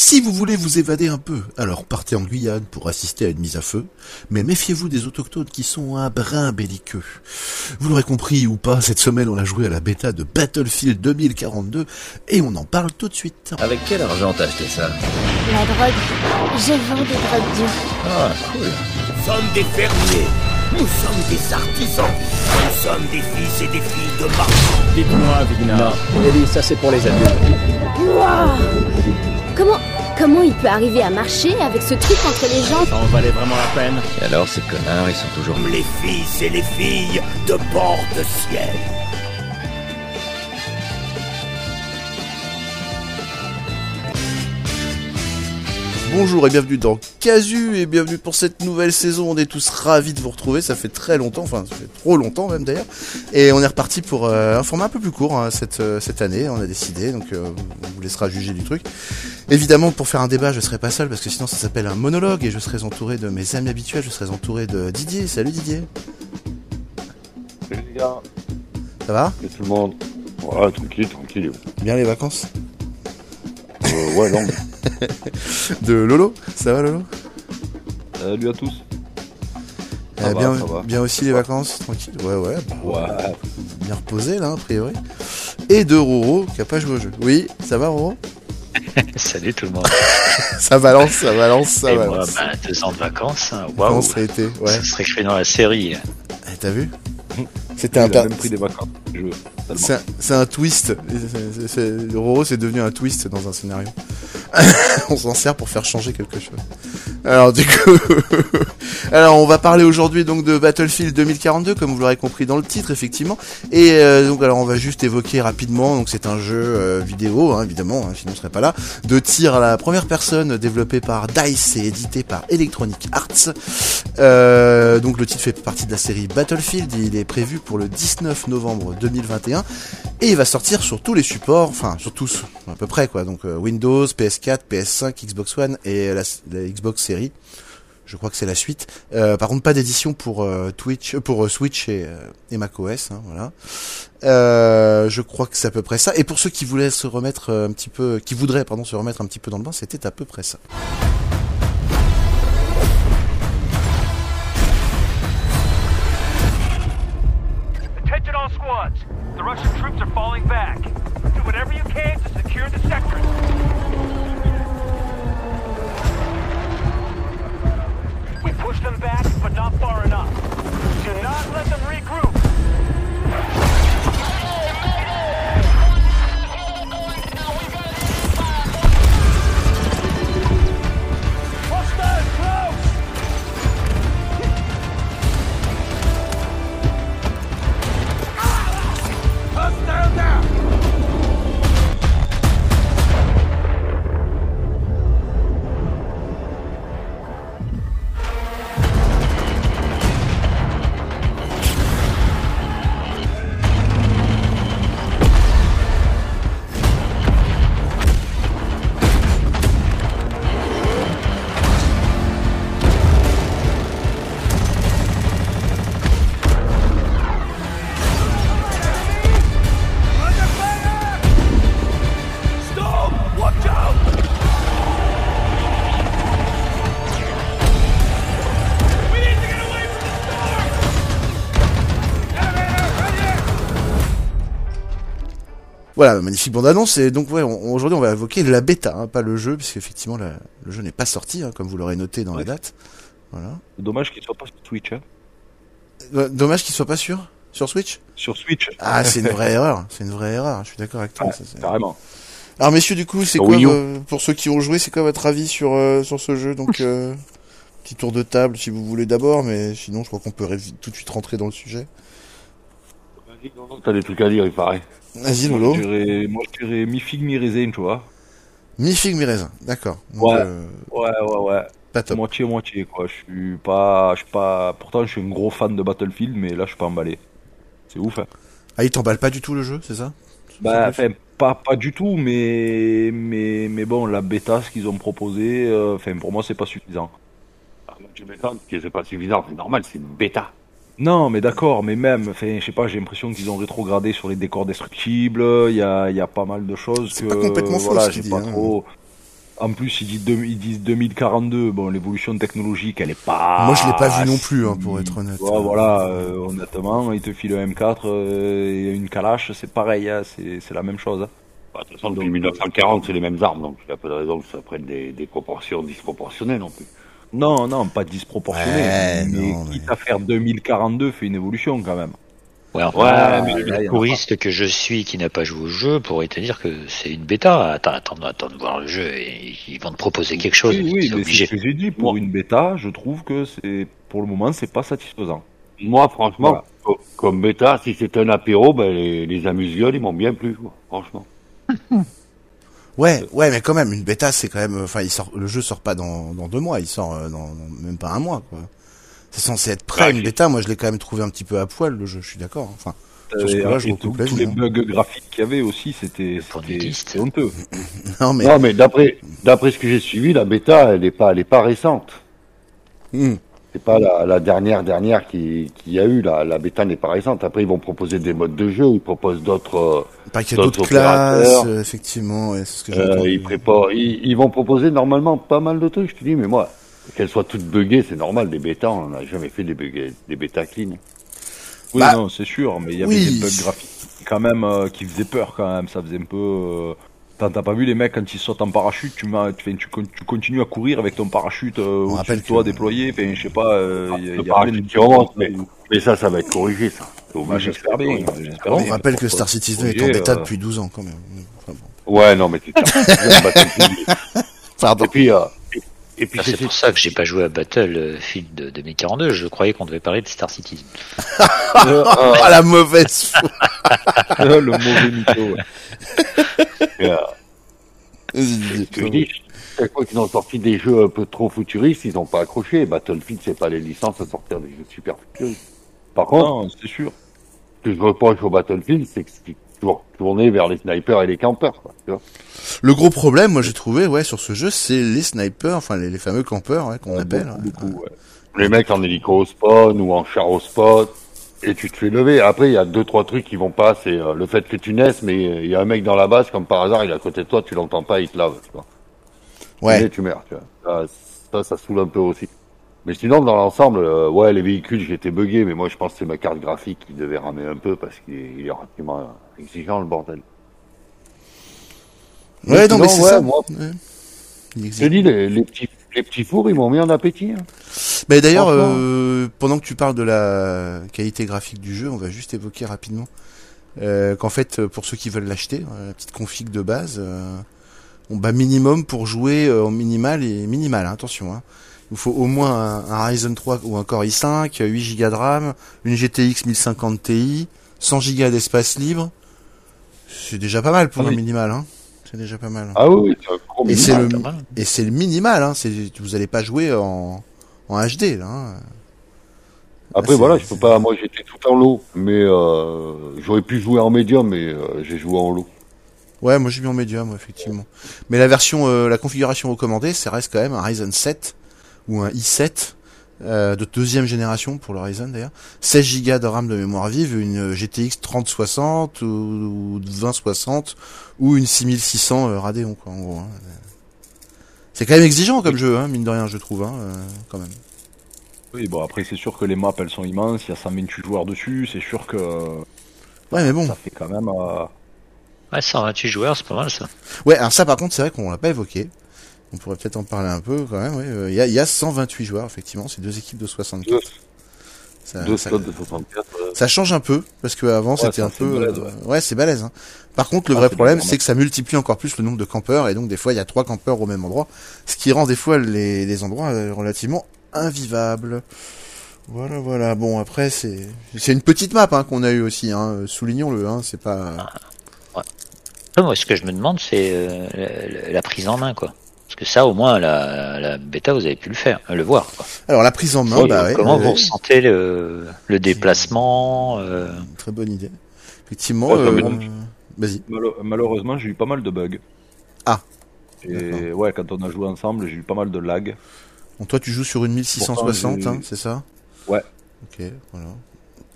Si vous voulez vous évader un peu, alors partez en Guyane pour assister à une mise à feu, mais méfiez-vous des autochtones qui sont un brin belliqueux. Vous l'aurez compris ou pas, cette semaine on a joué à la bêta de Battlefield 2042 et on en parle tout de suite. Avec quel argent t'as acheté ça? La drogue. Je vends des drogues dures. Ah, cool. Nous sommes des fermiers. Nous sommes des artisans. Nous sommes des fils et des filles de marchands. Dites-moi, Vigna. Ellie, ça c'est pour les adultes. Waouh Comment, comment il peut arriver à marcher avec ce truc entre les jambes Ça en valait vraiment la peine. Et alors, ces connards, ils sont toujours... Les fils et les filles de bord de ciel. Bonjour et bienvenue dans Casu et bienvenue pour cette nouvelle saison. On est tous ravis de vous retrouver. Ça fait très longtemps, enfin ça fait trop longtemps même d'ailleurs. Et on est reparti pour euh, un format un peu plus court hein, cette euh, cette année. On a décidé, donc euh, on vous laissera juger du truc. Évidemment, pour faire un débat, je serai pas seul parce que sinon ça s'appelle un monologue et je serai entouré de mes amis habituels. Je serai entouré de Didier. Salut Didier. Salut les gars, Ça va? Et tout le monde. Ouais, tranquille, tranquille. Bien les vacances? Ouais, longue. De Lolo. Ça va Lolo? Salut à tous. Ça Euh, va, bien, ça va. bien aussi les vacances, tranquille. Ouais ouais. Ouais, bien reposé là a priori. Et de Roro qui a pas joué au jeu. Oui, ça va Roro? Salut tout le monde. Ça balance, ça balance, ça Et moi, balance. bah, deux ans de vacances. hein. Comment Waouh. ça a été? Ouais. Ça serait écrit dans la série. Eh, T'as vu? C'était un même pris des vacances. C'est un, un twist. Roro, c'est devenu un twist dans un scénario. on s'en sert pour faire changer quelque chose. Alors du coup, alors on va parler aujourd'hui donc de Battlefield 2042, comme vous l'aurez compris dans le titre effectivement. Et euh, donc alors on va juste évoquer rapidement. Donc c'est un jeu euh, vidéo, hein, évidemment, hein, sinon on serait pas là, de tir à la première personne, développé par Dice et édité par Electronic Arts. Euh, donc le titre fait partie de la série Battlefield. Il est prévu pour le 19 novembre 2021 et il va sortir sur tous les supports, enfin sur tous à peu près quoi. Donc euh, Windows, PS4, PS5, Xbox One et la, la Xbox Series. Je crois que c'est la suite. Euh, par contre, pas d'édition pour euh, Twitch, euh, pour euh, Switch et, euh, et macOS. Hein, voilà. Euh, je crois que c'est à peu près ça. Et pour ceux qui voulaient se remettre euh, un petit peu, qui voudraient pardon se remettre un petit peu dans le bain, c'était à peu près ça. The Russian troops are falling back. Do whatever you can to secure the sector. We push them back, but not far enough. Do not let them regroup. Voilà, magnifique bande-annonce. Et donc, ouais, on- aujourd'hui, on va évoquer la bêta, hein, pas le jeu, parce qu'effectivement, la- le jeu n'est pas sorti, hein, comme vous l'aurez noté dans la date. Voilà. Dommage qu'il soit pas sur Twitch. Hein. Euh, Dommage qu'il soit pas sûr sur Switch. Sur Switch. Ah, c'est une vraie erreur. C'est une vraie erreur. Je suis d'accord avec toi. Ouais, ça, c'est- carrément. Alors, messieurs, du coup, c'est Sur quoi, euh, pour ceux qui ont joué, c'est quoi votre avis sur euh, sur ce jeu? Donc, euh, petit tour de table, si vous voulez d'abord, mais sinon, je crois qu'on peut tout de suite rentrer dans le sujet. T'as des trucs à dire, il paraît. Vas-y, Moi, Lolo. je dirais, moi, je dirais mi-figue, mi-raisin, tu vois. Mi figue, mi raisin. D'accord. Ouais. euh, Ouais, ouais, ouais. pas top. Moitié, moitié, quoi. Je suis pas, je suis pas, pourtant, je suis un gros fan de Battlefield, mais là, je suis pas emballé. C'est ouf, hein. Ah, il t'emballe pas du tout le jeu, c'est ça? Bah, enfin, pas, pas du tout, mais, mais, mais bon, la bêta, ce qu'ils ont proposé, euh, enfin, pour moi, c'est pas suffisant. Ah, Tu m'étonnes que c'est pas suffisant, c'est normal, c'est une bêta. Non, mais d'accord, mais même, enfin, je sais pas, j'ai l'impression qu'ils ont rétrogradé sur les décors destructibles, il y a, il y a pas mal de choses C'est que, pas complètement faux, voilà, ce qu'il dit, pas hein. trop, En plus, ils disent, deux- ils disent 2042. Bon, l'évolution technologique, elle est pas. Moi, je l'ai pas vu non plus, hein, pour être honnête. Ouais, voilà, euh, honnêtement, il te file un M4 euh, et une Kalash, c'est pareil, hein, c'est c'est la même chose. hein. Bah, De toute façon, depuis 1940, c'est les mêmes armes, donc il n'y a pas de raison que ça prenne des, des proportions disproportionnées non plus. Non, non, pas disproportionné. Ouais, mais non, quitte à faire 2042, fait une évolution quand même. Ouais, enfin, Ouais, mais le là, en a touriste que je suis qui n'a pas joué au jeu pourrait te dire que c'est une bêta. Attends, attends, attends de voir le jeu et ils vont te proposer quelque chose. Oui, oui, c'est mais c'est obligé. ce que j'ai dit. Pour Moi- une bêta, je trouve que c'est, pour le moment, c'est pas satisfaisant. Moi, franchement, Voilà. co- comme bêta, si c'était un apéro, ben, les, les amuse-gueules, ils m'ont bien plu, quoi, franchement. Ouais, ouais, mais quand même, une bêta, c'est quand même, enfin, il sort, le jeu sort pas dans, dans deux mois, il sort euh, dans, dans même pas un mois, quoi. C'est censé être prêt, Ouais, une bêta. Moi, je l'ai quand même trouvé un petit peu à poil, le jeu, je suis d'accord. Enfin, Sur ce Et, coup-là, je et tous- les hein. bugs graphiques qu'il y avait aussi, c'était, honteux. non, mais, Non, mais d'après, d'après ce que j'ai suivi, la bêta, elle n'est pas, elle est pas récente. Hmm. C'est pas la, la dernière dernière qui, qui y a eu. La, la bêta n'est pas récente. Après, ils vont proposer des modes de jeu. Ils proposent d'autres. pas qu'il y a d'autres classes, opérateurs. effectivement, ouais, c'est ce que j'ai euh, entendu. ils préparent. Ils, ils vont proposer normalement pas mal de trucs. Je te dis, mais moi, qu'elles soient toutes buggées, c'est normal. Des bêtas, on n'a jamais fait des, bêtas clean. Oui, Bah, non, c'est sûr, mais il y avait oui. des bugs graphiques quand même euh, qui faisaient peur quand même. Ça faisait un peu. euh, T'as t'as pas vu les mecs quand ils sautent en parachute, tu, m'as- tu, fais- tu, tu continues à courir avec ton parachute euh, au-dessus rappelle de toi que- déployé. Enfin, je sais pas. euh, il y a- Le y a parachute qui remonte, mais- Mais ça, ça va être corrigé, ça. Bah, j'espère bien. J'espère On bien. rappelle que Star Citizen est en bêta euh, depuis 12 ans, quand même. Enfin, bon. Ouais, non, mais. Battlefield. Pardon. Et puis, euh, et, puis Ah, c'est pour ça que j'ai pas joué à Battlefield de 2042. Je croyais qu'on devait parler de Star Citizen. euh, Ah, la mauvaise foi. le mauvais mytho. ouais. Je dis, chaque fois qu'ils ont sorti des jeux un peu trop futuristes, ils n'ont pas accroché. Battlefield, c'est pas les licences à sortir des jeux super futuristes. Par contre, c'est sûr. ce que je reproche au Battlefield, c'est que c'est toujours tourné vers les snipers et les campeurs. Quoi, tu vois. Le gros problème, moi, j'ai trouvé, ouais, sur ce jeu, c'est les snipers, enfin, les, les fameux campeurs, ouais, qu'on appelle. Beaucoup, ouais. beaucoup, ouais. Les mecs en hélico au spawn ou en char au spot, et tu te fais lever. Après, il y a deux, trois trucs qui vont pas. C'est euh, le fait que tu naisses, mais il y a un mec dans la base, comme par hasard, il est à côté de toi, tu l'entends pas, il te lave. Tu vois. Ouais. Et tu meurs. Tu vois. Ça, ça, saoule un peu aussi. Mais sinon, dans l'ensemble, euh, ouais, les véhicules, j'étais bugué, mais moi, je pense que c'est ma carte graphique qui devait ramer un peu parce qu'il est, il est relativement exigeant, le bordel. Ouais, non, mais c'est ouais, ça. moi, Ouais. Je dis, les, les petits, les petits fours, ils m'ont mis en appétit. Hein. Mais d'ailleurs, euh, pendant que tu parles de la qualité graphique du jeu, on va juste évoquer rapidement euh, qu'en fait, pour ceux qui veulent l'acheter, euh, la petite config de base, euh, on bat minimum pour jouer euh, en minimal et minimal. hein, attention, hein. il faut au moins un, un Ryzen 3 ou un Core i5, 8 Go de RAM, une GTX 1050 Ti, 100 Go d'espace libre. C'est déjà pas mal pour Ah un oui. minimal. Hein. C'est déjà pas mal. Ah oui, Et minimal. le, et c'est le minimal, hein. C'est, vous allez pas jouer en, en HD, là. Hein. Après voilà, je peux pas. Moi j'étais tout en lot, mais euh, j'aurais pu jouer en médium, mais euh, j'ai joué en lot. Ouais, moi j'ai mis en médium, effectivement. Mais la version, euh, la configuration recommandée, ça reste quand même un Ryzen 7 ou un i7 euh, de deuxième génération pour le Ryzen d'ailleurs. 16 Go de RAM de mémoire vive, une GTX 3060 ou, ou 2060 ou une 6600 euh, Radeon quoi, en gros. hein. C'est quand même exigeant comme jeu, hein, mine de rien, je trouve, hein, euh, quand même. Oui, bon, après, c'est sûr que les maps, elles sont immenses. Il y a 128 joueurs dessus. C'est sûr que Ouais, mais bon. ça fait quand même. euh, Ouais, 128 joueurs, c'est pas mal ça. Ouais, alors ça par contre, c'est vrai qu'on l'a pas évoqué. On pourrait peut-être en parler un peu quand même. ouais. Euh, Il y, a, il y a 128 joueurs, effectivement. C'est deux équipes de 64. Deux, Ça, deux ça- slots de 64. euh, ça change un peu parce que avant c'était un peu. balèze, euh, ouais. ouais, c'est balèze. Hein. Par contre, le Ah, vrai problème, c'est que ça multiplie encore plus le nombre de campeurs et donc des fois il y a trois campeurs au même endroit, ce qui rend des fois les, les endroits relativement invivables. Voilà, voilà. Bon, après c'est c'est une petite map hein, qu'on a eu aussi. Hein. Soulignons-le. Hein. C'est pas. Après, moi, ce que je me demande, c'est euh, la, la prise en main, quoi. Que ça, au moins, la, la bêta, vous avez pu le faire, le voir. Quoi. Alors la prise en main, bah ouais, comment ouais, vous ouais. ressentez le, le déplacement euh, Très bonne idée. Effectivement. Ouais, ça euh. Vas-y. malheureusement, j'ai eu pas mal de bugs. Ah. Et ouais, quand on a joué ensemble, j'ai eu pas mal de lag. Bon, toi, tu joues sur une 1660, Pourtant, j'ai- hein, c'est ça? Ouais. Ok, voilà.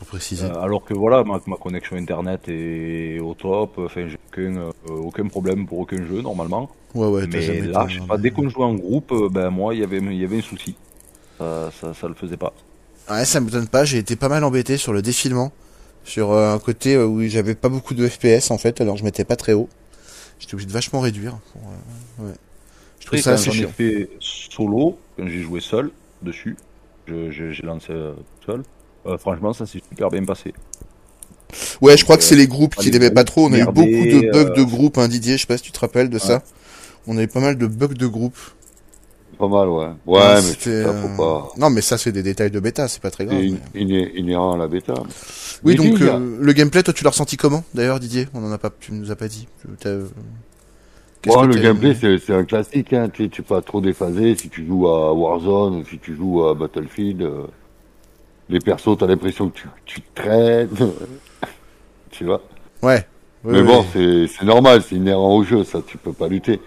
Pour préciser. Euh, alors que voilà, ma, ma connexion internet est au top, enfin j'ai aucun, euh, aucun problème pour aucun jeu normalement. ouais, ouais, mais là, je sais pas, dès qu'on jouait en groupe, euh, ben moi il y avait, il y avait un souci. Ça, ça, ça le faisait pas. Ouais, ça me donne pas. J'ai été pas mal embêté sur le défilement, sur euh, un côté euh, où j'avais pas beaucoup de FPS en fait, alors je mettais pas très haut. J'étais obligé de vachement réduire. Pour, euh, ouais. Je trouve ça assez chiant. fait solo, quand j'ai joué seul dessus, j'ai lancé euh, seul. Euh, franchement, ça s'est super bien passé. Ouais, je crois que euh, c'est les groupes qui les l'aimaient pas trop. On a eu beaucoup de bugs de euh, groupe, hein, Didier. Je sais pas si tu te rappelles de ça. On a eu pas mal de bugs de groupe. Pas mal, ouais. Ouais, Ouais, mais c'était, ça, euh, faut pas. Non, mais ça, c'est des détails de bêta, c'est pas très grave. C'est mais- inhérent à la bêta. Oui, Mais donc dis, euh, le gameplay, toi, tu l'as ressenti comment D'ailleurs, Didier, on en a pas, tu nous as pas dit. Euh, que le gameplay, c'est un classique. Hein. Tu, tu pas trop déphaser si tu joues à Warzone ou si tu joues à Battlefield. euh, les persos, t'as l'impression que tu, tu traînes. tu vois Ouais. Mais bon, c'est c'est normal, c'est inhérent au jeu, ça, tu peux pas lutter.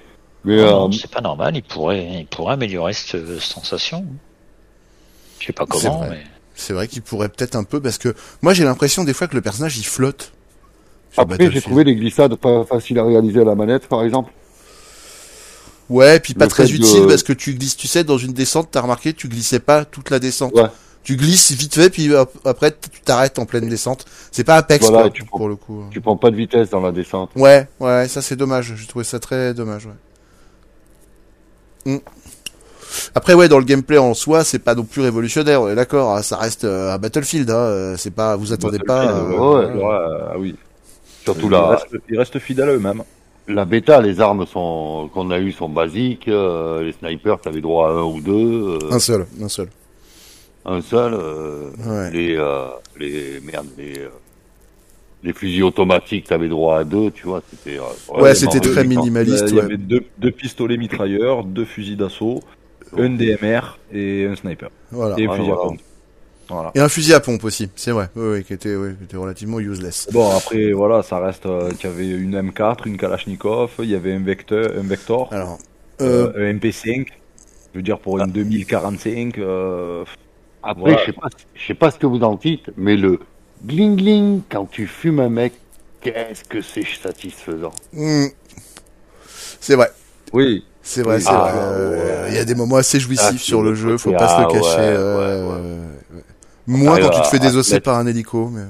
Mais Non, euh, c'est pas normal, il pourrait, il pourrait améliorer cette euh, sensation. Je sais pas C'est comment, vrai. mais. C'est vrai qu'il pourrait peut-être un peu parce que moi j'ai l'impression des fois que le personnage il flotte. après, j'ai trouvé les glissades pas faciles à réaliser à la manette, par exemple. Ouais, puis pas le très utile de- parce que tu glisses, tu sais, dans une descente, t'as remarqué, tu glissais pas toute la descente. Ouais. Tu glisses vite fait, puis après tu t'arrêtes en pleine descente. C'est pas Apex Voilà, quoi, et tu pour prends- le coup. Tu prends pas de vitesse dans la descente. Ouais, ouais, ça c'est dommage. J'ai trouvé ça très dommage. Ouais. Hmm. Après ouais, dans le gameplay en soi, c'est pas non plus révolutionnaire. On est d'accord, hein, ça reste euh, un Battlefield. Hein, euh, c'est pas, vous attendez pas. Euh, ouais, ouais. ouais, euh, ah oui. Surtout Ils restent, ils restent fidèles à eux-mêmes. la bêta, les armes sont qu'on a eues sont basiques. euh, les snipers, t'avais droit à un ou deux. euh, Un seul, un seul. Un seul. euh, Ouais. Les, euh, les, merde, les, euh, les fusils automatiques, t'avais droit à deux, tu vois. C'était, euh, Ouais, c'était très minimaliste. Il y ouais. avait deux, deux pistolets mitrailleurs, deux fusils d'assaut, un DMR et un sniper. Voilà. Et un Ouais, fusil à voilà. pompe. Voilà. Et un fusil à pompe aussi, c'est vrai. Oui, oui, qui était, oui, qui était relativement useless. Bon, après, voilà, ça reste. euh, y avait une M4, une Kalachnikov, il y avait un Vector, un Vector Alors, euh, euh, un MP5. Je veux dire, pour une 2045. Après, Voilà. je sais pas, je sais pas ce que vous en dites, mais le gling gling quand tu fumes un mec, qu'est-ce que c'est satisfaisant. hmm, c'est vrai. Oui. C'est vrai, Oui. c'est Ah, vrai. Euh, Il y a des moments assez jouissifs Ah, sur le jeu, faut pas se le ah, cacher. ouais, euh, ouais, ouais. ouais, ouais. Moins quand tu te fais désosser par un hélico, mais.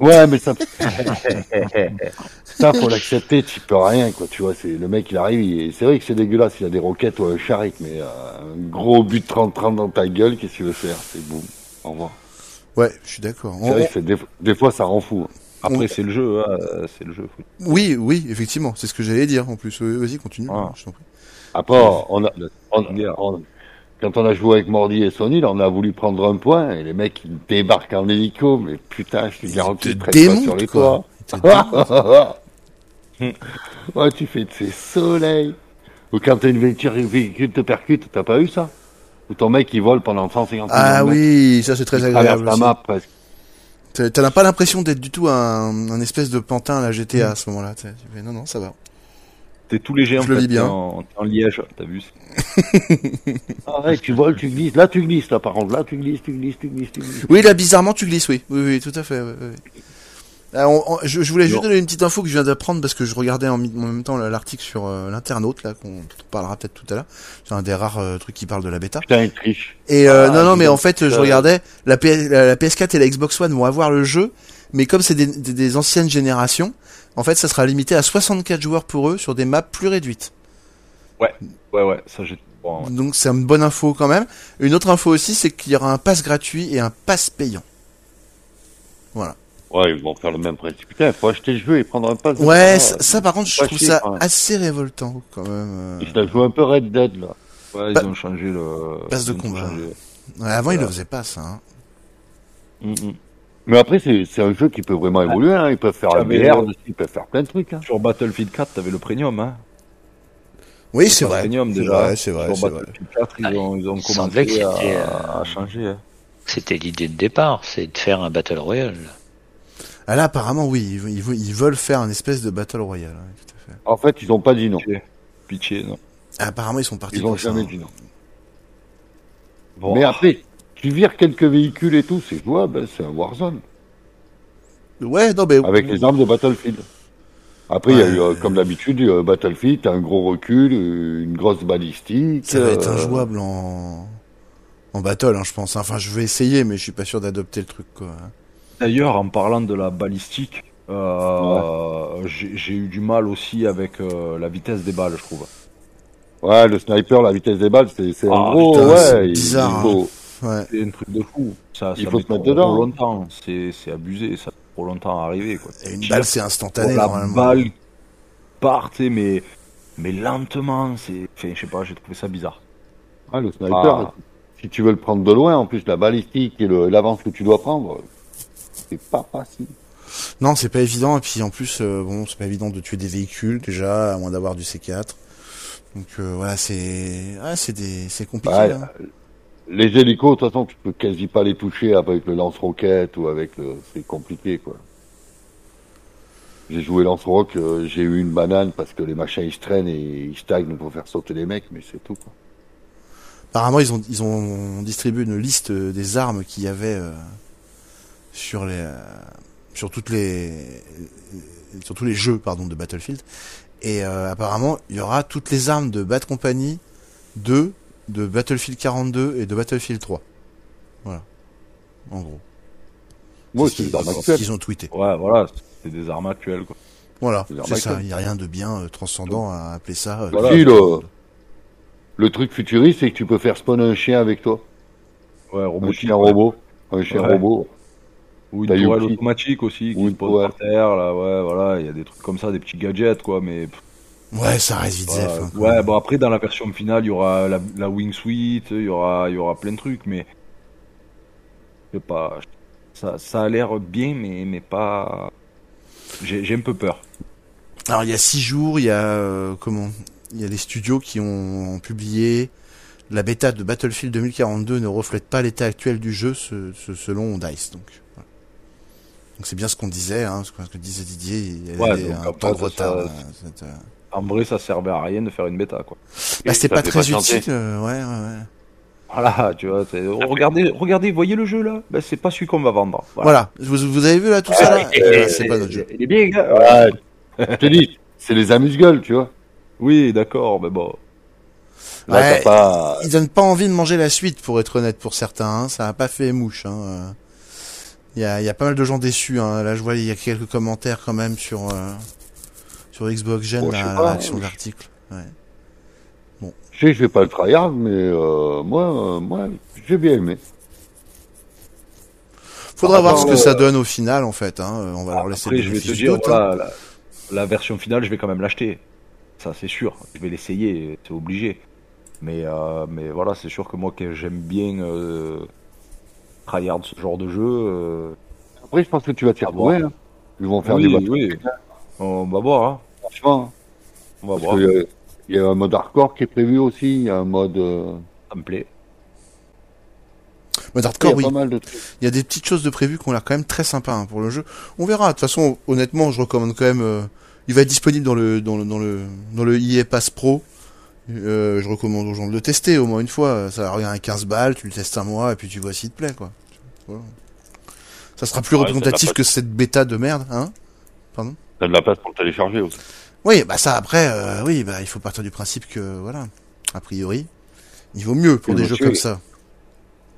Ouais, mais ça, ça faut l'accepter, tu peux rien, quoi. Tu vois, c'est le mec, il arrive, il- c'est vrai que c'est dégueulasse, il a des roquettes ou un charrette, mais euh, un gros but 30-30 dans ta gueule, qu'est-ce que tu veux faire C'est boum, au revoir. Ouais, je suis d'accord. C'est vrai que des, des fois, ça rend fou. hein. Après, On- c'est le jeu, hein, c'est le jeu. faut- Oui, oui, effectivement, c'est ce que j'allais dire en plus. Oui, Vas-y, continue. Ah. je t'en prie. Après, on a, on- quand on a joué avec Mordi et Sony, là, on a voulu prendre un point, et les mecs, ils débarquent en hélico, mais putain, je te garantis, te ils pas démontent, sur les quoi. toits. ouais, tu fais de ces soleils. Ou quand t'as une voiture, véhicule te percute, t'as pas eu ça? Ou ton mec, il vole pendant 150 Ah oui, ça c'est très agréable. la map presque. T'as pas l'impression d'être du tout un, un espèce de pantin à la GTA à ce moment-là. Non, non, ça va. T'es tout léger en Je le fait, vis bien. t'es En, en liège, t'as vu Ah ouais, tu voles, tu glisses. Là, tu glisses, là, par contre. Là, tu glisses, tu glisses, tu glisses, tu glisses. Oui, là, bizarrement, tu glisses, oui. Oui, oui, tout à fait. oui, oui. Ah, on- on- je, je voulais juste donner une petite info que je viens d'apprendre parce que je regardais en, même temps l'article sur euh, l'internaute, là, qu'on parlera peut-être tout à l'heure. C'est un des rares euh, trucs qui parle de la bêta. Putain, il triche. Et euh, Ah, non, non, mais en fait, je regardais, la, PS, la, la PS4 et la Xbox One vont avoir le jeu, mais comme c'est des, des, des anciennes générations, en fait, ça sera limité à 64 joueurs pour eux sur des maps plus réduites. Ouais, ouais, ça j'ai. Bon, ouais. Donc c'est une bonne info quand même. Une autre info aussi, c'est qu'il y aura un pass gratuit et un pass payant. Voilà. Ouais, ils vont faire le même principe. Putain, faut acheter le jeu et prendre un pass. Ouais, Ah, ça, ça, par contre, je trouve ça même. assez révoltant quand même. euh. Ils se joué un peu Red Dead, là. Ouais, ils ont changé le. passe de combat. changé. Ouais, avant, ils le faisaient pas ça. Hein. Mm, mm. Mais après, c'est c'est un jeu qui peut vraiment évoluer. Hein. Ils peuvent faire avais, VR dessus, ils peuvent faire plein de trucs. Hein. Sur Battlefield 4, t'avais le premium, hein. Oui, c'est vrai. Premium C'est déjà. vrai, c'est vrai, Sur c'est vrai. Battlefield 4, ils Ah, ont, ils ont commencé à, euh, à changer. hein. C'était l'idée de départ, c'est de faire un Battle Royale. Ah là, apparemment, oui, ils, ils, ils veulent faire un espèce de battle royale. hein, tout à fait. En fait, ils ont pas dit non. Pitché, non. Ah, apparemment, ils sont partis Ils ont pour ça. jamais hein. dit non. Bon. Mais après, tu vires quelques véhicules et tout, c'est jouable, hein, c'est un Warzone. Ouais, non, mais. Avec les armes de Battlefield. Après, il y a eu, euh, comme d'habitude, euh, Battlefield, t'as un gros recul, une grosse balistique. Ça va être euh, injouable en. En battle, hein, je pense. Enfin, je vais essayer, mais je suis pas sûr d'adopter le truc, quoi. D'ailleurs, en parlant de la balistique, euh, j'ai j'ai eu du mal aussi avec euh, la vitesse des balles, je trouve. Ouais, le sniper, la vitesse des balles, c'est c'est Ah, en gros, putain, ouais. il- bizarre, il faut- Ouais. C'est un truc de fou. Ça, Il ça faut met se mettre trop dedans. longtemps. C'est c'est abusé. Ça met trop longtemps à arriver. Quoi. Et une balle, c'est instantané, la normalement. balle part, mais mais lentement. C'est, enfin, je sais pas. J'ai trouvé ça bizarre. Ah, le sniper, Ah. si tu veux le prendre de loin, en plus, la balistique et le- l'avance que tu dois prendre, c'est pas facile. Non, c'est pas évident. Et puis, en plus, euh, bon, c'est pas évident de tuer des véhicules, déjà, à moins d'avoir du C4. Donc, euh, voilà, c'est. Ouais, c'est des... c'est compliqué. Ouais, hein. Les hélicos, de toute façon, tu peux quasi pas les toucher avec le lance-roquette ou avec le... C'est compliqué, quoi. J'ai joué lance-rock, euh, j'ai eu une banane parce que les machins, ils se traînent et ils stagnent pour faire sauter les mecs, mais c'est tout, quoi. Apparemment, ils ont, ils ont distribué une liste des armes qu'il y avait euh, sur les, euh, sur toutes les, sur tous les jeux, pardon, de Battlefield. Et euh, apparemment, il y aura toutes les armes de Bad Company 2, de Battlefield 42 et de Battlefield 3. Voilà. En gros. Moi, ce c'est les armes ce actuelles. qu'ils ont tweeté. Ouais, voilà. C'est des armes actuelles. Quoi. Voilà, C'est ça. Il n'y a rien de bien euh, transcendant à appeler ça. euh, Voilà. Si, le... le truc futuriste, c'est que tu peux faire spawn un chien avec toi. Ouais, Un robotique. chien robot. Un chien Ouais. robot. Ou une tourelle automatique aussi qui Ou se une pose par terre. Là, ouais, voilà. Il y a des trucs comme ça, des petits gadgets, quoi. Mais pff, Ouais, ça reste vite voilà. hein, ouais, même. bon après dans la version finale, il y aura la, la wing suite, il y aura, il y aura plein de trucs, mais je sais pas. Ça, ça a l'air bien, mais mais pas. J'ai j'ai un peu peur. Alors il y a six jours, il y a euh, comment Il y a des studios qui ont, ont publié la bêta de Battlefield 2042 ne reflète pas l'état actuel du jeu ce- ce- selon Dice. Donc voilà. donc c'est bien ce qu'on disait, hein, ce que disait Didier. Il y avait Ouais, un temps de retard. ça- cette, euh. En vrai, ça servait à rien de faire une bêta, quoi. Bah, c'était pas très patienter. utile. euh, ouais, ouais, ouais. Voilà, tu vois. c'est- Regardez, regardez, voyez le jeu là. Ben, c'est pas celui qu'on va vendre. Voilà. Vous, vous avez vu là tout ça là Euh, C'est pas notre jeu. Il est bien, gars. Ouais. Je te dis, c'est les amuse-gueules, tu vois. Oui, d'accord, mais bon. Là, Ouais. pas... Ils donnent pas envie de manger la suite, pour être honnête, pour certains. hein. Ça a pas fait mouche. Hein. Il y a, il y a pas mal de gens déçus. Hein. Là, je vois, il y a quelques commentaires quand même sur euh, sur Xbox Gen, Bon, je sais la, pas, la réaction je- de l'article. Ouais. Je sais que je vais pas le tryhard, mais euh, moi, euh, moi, j'ai bien aimé. Faudra Par voir ce que ça donne au final, en fait. Hein. Euh, On va leur laisser Après, le je vais te dire, doute, hein. voilà, la, la version finale, je vais quand même l'acheter. Ça, c'est sûr. Je vais l'essayer, c'est obligé. Mais, euh, mais voilà, c'est sûr que moi, que j'aime bien euh, tryhard ce genre de jeu. euh, Après, je pense que tu vas retrouver. voir. Hein. Ils vont faire oui, des oui. On va voir, hein. Franchement, On va parce voir. que, euh, il y a un mode hardcore qui est prévu aussi. Il y a un mode. euh, Ça me plaît. Mode il y hardcore, a oui. pas mal de trucs. Il y a des petites choses de prévues qui ont l'air quand même très sympas hein, pour le jeu. On verra. De toute façon, honnêtement, je recommande quand même. euh, il va être disponible dans le dans le dans le dans le EA Pass Pro. Euh, je recommande aux gens de le tester au moins une fois. Ça revient à 15 balles. Tu le testes un mois et puis tu vois s'il te plaît quoi. Voilà. Ça sera plus Ouais, représentatif que cette bêta de merde, hein T'as de la place pour le télécharger aussi. Oui, bah ça après, euh, oui, bah il faut partir du principe que voilà, a priori, il vaut mieux pour des jeux comme ça.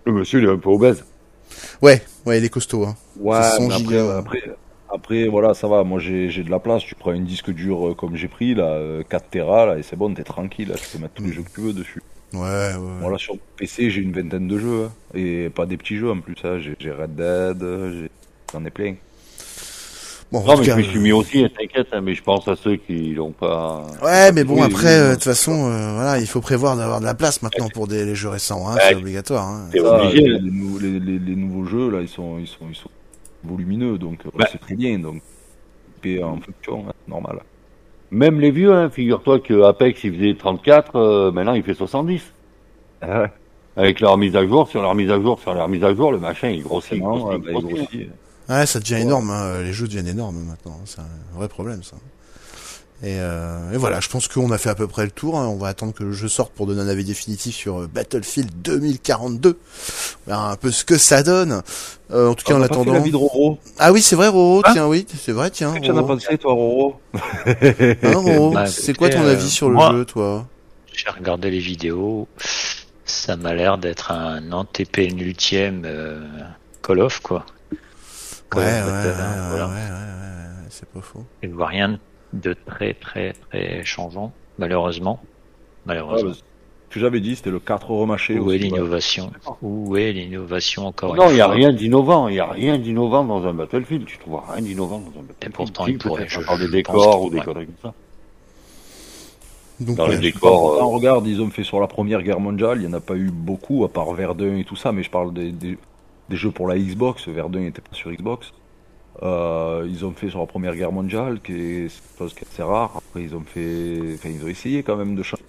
Le monsieur, il est un peu obèse. Ouais, ouais, il est costaud. Hein. Ouais, C'est 100 mais après, gigas. après, après, voilà, ça va. Moi, j'ai de la place. Tu prends un disque dur euh, comme j'ai pris, là, euh, 4 Tera, là, et c'est bon, t'es tranquille. Là, tu peux mettre tous les jeux que tu veux dessus. Ouais, ouais. Voilà, sur PC, j'ai une vingtaine de jeux. hein. Et pas des petits jeux en plus. Hein. J'ai Red Dead, euh, j'en ai plein. Bon, Non, mais cas, je me suis mis aussi, hein, t'inquiète, hein, mais je pense à ceux qui l'ont pas. Ouais, mais bon, Oui, après, oui, euh, de oui. toute façon, euh, voilà, il faut prévoir d'avoir de la place maintenant pour des les jeux récents, hein, Ouais. c'est obligatoire. Hein. C'est Ça, obligé. les, les nou- les- les- les nouveaux jeux, là, ils sont, ils sont, ils sont volumineux, donc euh, Bah. c'est très bien. Donc, et en fonction, hein, normal. Même les vieux, hein, figure-toi que Apex, il faisait 34, euh, maintenant il fait 70. Ah ouais, Avec leur mise à jour, sur leur mise à jour, sur leur mise à jour, le machin, il grossit, il grossit, il bah, grossit. Ouais, ça devient énorme, hein, les jeux deviennent énormes maintenant, c'est un vrai problème ça. Et, euh, et voilà, je pense qu'on a fait à peu près le tour. hein. On va attendre que le jeu sorte pour donner un avis définitif sur euh, Battlefield 2042. On verra un peu ce que ça donne. Euh, en tout cas, On en a pas fait attendant. de Roro. Ah oui, c'est vrai, Roro. Hein tiens, oui, c'est vrai, tiens. Qu'est-ce que tu en as pensé, toi, Roro Hein, Roro, Bah, c'est quoi ton avis euh, sur le moi- jeu, toi? J'ai regardé les vidéos. Ça m'a l'air d'être un antépénultième euh, Call of, quoi. Ouais, ouais, voilà. ouais, ouais, ouais, c'est pas faux. Je ne vois rien de très, très, très changeant, malheureusement. Ah, Malheureusement. bah, Ce que j'avais dit, c'était le 4 remaché. Où est l'innovation Où est l'innovation encore Non, il n'y a rien d'innovant. Il n'y a rien d'innovant dans un Battlefield. Tu trouves rien d'innovant dans un Battlefield. pourtant, Si, il pourrait, je- encore des je décors ou des conneries comme ça. Donc, Dans les ouais. décors. euh, Quand on regarde, ils ont fait sur la première guerre mondiale, il n'y en a pas eu beaucoup, à part Verdun et tout ça, mais je parle des, des, des jeux pour la Xbox, Verdun n'était pas sur Xbox. Euh, ils ont fait sur la première guerre mondiale, qui est une chose qui est assez rare. Après, ils ont fait, enfin, ils ont essayé quand même de changer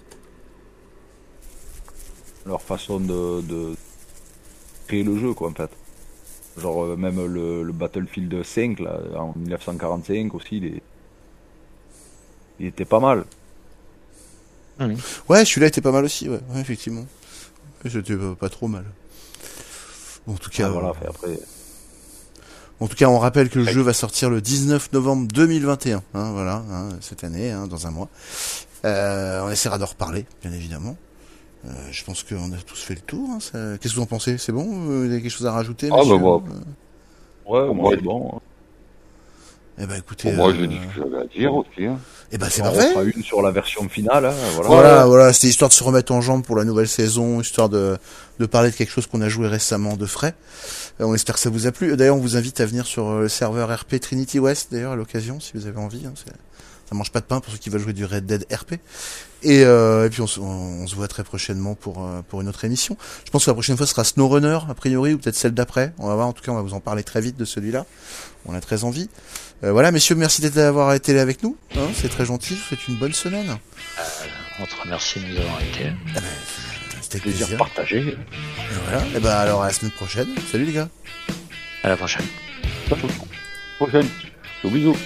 leur façon de, de créer le jeu, quoi, en fait. Genre, euh, même le, le Battlefield 5, là, en 1945 aussi, il, est- il était pas mal. Ouais, celui-là était pas mal aussi, ouais, ouais effectivement. C'était pas trop mal. En tout cas, Ah, voilà, euh, fait, après. en tout cas, on rappelle que le jeu va sortir le 19 novembre 2021, hein, voilà, hein, cette année, hein, dans un mois. Euh, on essaiera d'en reparler, bien évidemment. Euh, je pense qu'on a tous fait le tour. hein, ça- Qu'est-ce que vous en pensez? C'est bon? Euh, Vous avez quelque chose à rajouter Ah, messieurs bah, moi. Ouais, moi, moi, c'est bon. Eh ben, écoutez, Pour moi, euh, je dis ce que j'avais à dire aussi. Hein. eh ben, c'est on parfait. refera une sur la version finale, hein, voilà. Voilà, voilà, c'était histoire de se remettre en jambe pour la nouvelle saison, histoire de, de parler de quelque chose qu'on a joué récemment de frais. Euh, on espère que ça vous a plu. D'ailleurs, on vous invite à venir sur euh, le serveur RP Trinity West, d'ailleurs, à l'occasion, si vous avez envie. Hein, ça mange pas de pain pour ceux qui veulent jouer du Red Dead RP. Et, euh, et puis, on, se- on- on se voit très prochainement pour, euh, pour une autre émission. Je pense que la prochaine fois sera SnowRunner, a priori, ou peut-être celle d'après. On va voir, en tout cas, on va vous en parler très vite de celui-là. On a très envie. Euh, voilà, messieurs, merci d'être d'avoir été là avec nous. Hein, c'est très gentil. Faites une bonne semaine. On te remercie de nous avoir été. C'était avec Plaisir plaisir. partagé. Et voilà. Et ben alors à la semaine prochaine. Salut les gars. À la prochaine. Prochaine. Bisous.